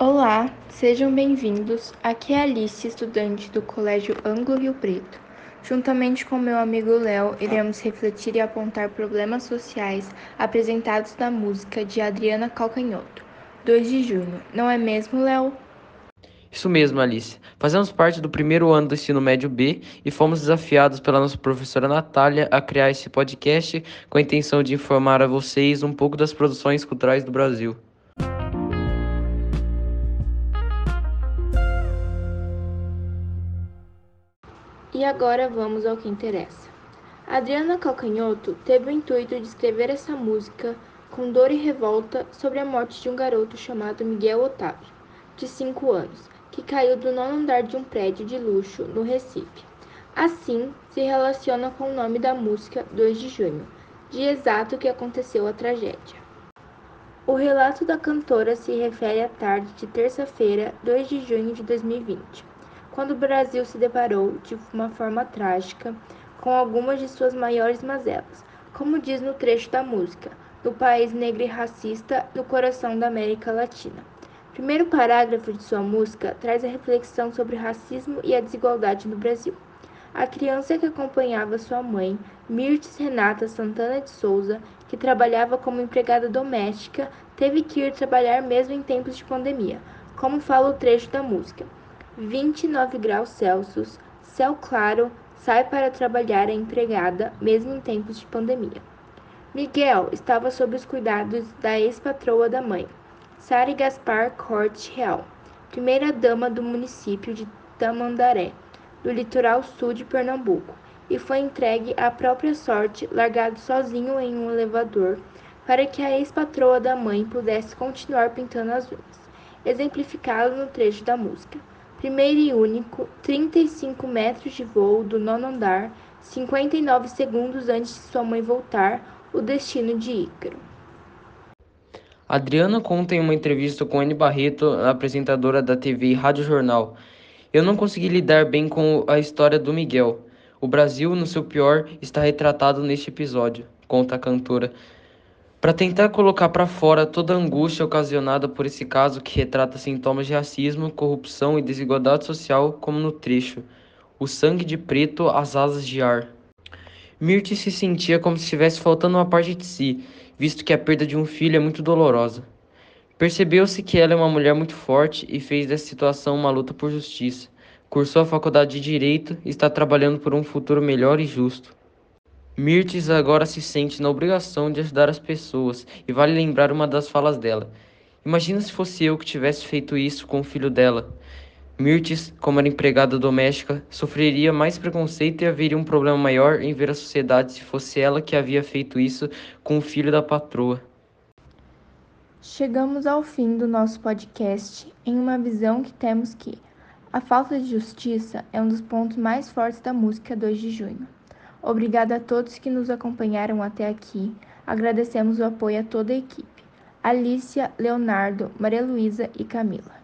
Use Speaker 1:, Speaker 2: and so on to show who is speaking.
Speaker 1: Olá, sejam bem-vindos. Aqui é Alice, estudante do Colégio Anglo Rio Preto. Juntamente com meu amigo Léo, iremos refletir e apontar problemas sociais apresentados na música de Adriana Calcanhoto, 2 de junho. Não é mesmo, Léo?
Speaker 2: Isso mesmo, Alice. Fazemos parte do primeiro ano do ensino médio B e fomos desafiados pela nossa professora Natália a criar esse podcast com a intenção de informar a vocês um pouco das produções culturais do Brasil.
Speaker 1: E agora vamos ao que interessa. Adriana Calcanhoto teve o intuito de escrever essa música com dor e revolta sobre a morte de um garoto chamado Miguel Otávio, de 5 anos, que caiu do nono andar de um prédio de luxo no Recife. Assim, se relaciona com o nome da música 2 de junho, dia exato que aconteceu a tragédia. O relato da cantora se refere à tarde de terça-feira, 2 de junho de 2020 quando o Brasil se deparou, de uma forma trágica, com algumas de suas maiores mazelas, como diz no trecho da música, do país negro e racista no coração da América Latina. O primeiro parágrafo de sua música traz a reflexão sobre racismo e a desigualdade no Brasil. A criança que acompanhava sua mãe, Mirtes Renata Santana de Souza, que trabalhava como empregada doméstica, teve que ir trabalhar mesmo em tempos de pandemia, como fala o trecho da música. 29 graus Celsius, céu claro, sai para trabalhar a empregada, mesmo em tempos de pandemia. Miguel estava sob os cuidados da ex-patroa da mãe, Sari Gaspar Corte Real, primeira-dama do município de Tamandaré, do litoral sul de Pernambuco, e foi entregue à própria sorte, largado sozinho em um elevador, para que a ex-patroa da mãe pudesse continuar pintando as unhas, exemplificado no trecho da música primeiro e único, 35 metros de voo do nono andar, 59 segundos antes de sua mãe voltar, o destino de Ícaro.
Speaker 2: Adriana conta em uma entrevista com Anne Barreto, apresentadora da TV e Rádio Jornal. Eu não consegui lidar bem com a história do Miguel. O Brasil, no seu pior, está retratado neste episódio, conta a cantora. Para tentar colocar para fora toda a angústia ocasionada por esse caso que retrata sintomas de racismo, corrupção e desigualdade social, como no trecho: O sangue de preto, as asas de ar. Mirti se sentia como se estivesse faltando uma parte de si, visto que a perda de um filho é muito dolorosa. Percebeu-se que ela é uma mulher muito forte e fez dessa situação uma luta por justiça. Cursou a faculdade de Direito e está trabalhando por um futuro melhor e justo. Mirtes agora se sente na obrigação de ajudar as pessoas e vale lembrar uma das falas dela. Imagina se fosse eu que tivesse feito isso com o filho dela. Mirtes, como era empregada doméstica, sofreria mais preconceito e haveria um problema maior em ver a sociedade se fosse ela que havia feito isso com o filho da patroa.
Speaker 1: Chegamos ao fim do nosso podcast em uma visão que temos que a falta de justiça é um dos pontos mais fortes da música 2 de junho. Obrigada a todos que nos acompanharam até aqui. Agradecemos o apoio a toda a equipe. Alicia, Leonardo, Maria Luísa e Camila.